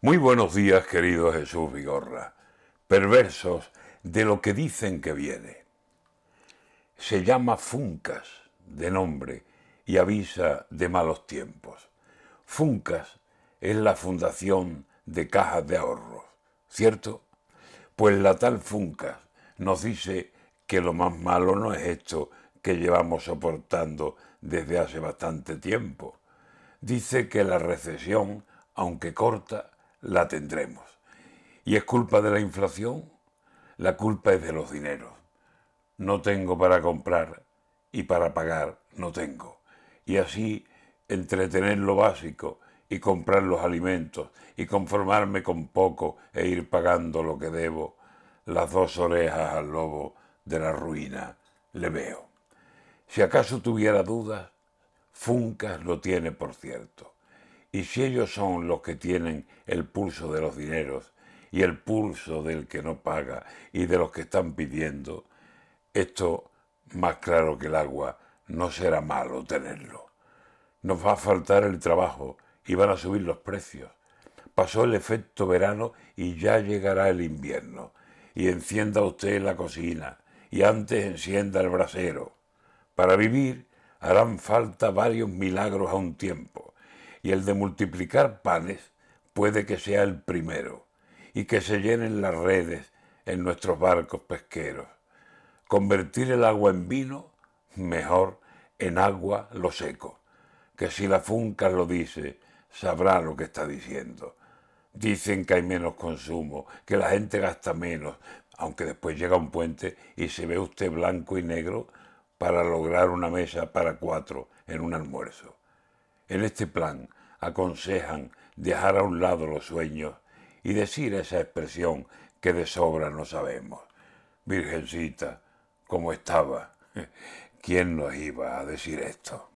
Muy buenos días, querido Jesús Vigorra, perversos de lo que dicen que viene. Se llama Funcas, de nombre, y avisa de malos tiempos. Funcas es la fundación de cajas de ahorros, ¿cierto? Pues la tal Funcas nos dice que lo más malo no es esto que llevamos soportando desde hace bastante tiempo. Dice que la recesión, aunque corta, la tendremos. ¿Y es culpa de la inflación? La culpa es de los dineros. No tengo para comprar y para pagar no tengo. Y así entretener lo básico y comprar los alimentos y conformarme con poco e ir pagando lo que debo, las dos orejas al lobo de la ruina le veo. Si acaso tuviera dudas, Funcas lo tiene por cierto. Y si ellos son los que tienen el pulso de los dineros y el pulso del que no paga y de los que están pidiendo, esto, más claro que el agua, no será malo tenerlo. Nos va a faltar el trabajo y van a subir los precios. Pasó el efecto verano y ya llegará el invierno. Y encienda usted la cocina y antes encienda el brasero. Para vivir harán falta varios milagros a un tiempo y el de multiplicar panes puede que sea el primero, y que se llenen las redes en nuestros barcos pesqueros. Convertir el agua en vino, mejor en agua lo seco, que si la funca lo dice, sabrá lo que está diciendo. Dicen que hay menos consumo, que la gente gasta menos, aunque después llega un puente y se ve usted blanco y negro para lograr una mesa para cuatro en un almuerzo. En este plan aconsejan dejar a un lado los sueños y decir esa expresión que de sobra no sabemos. Virgencita, ¿cómo estaba? ¿Quién nos iba a decir esto?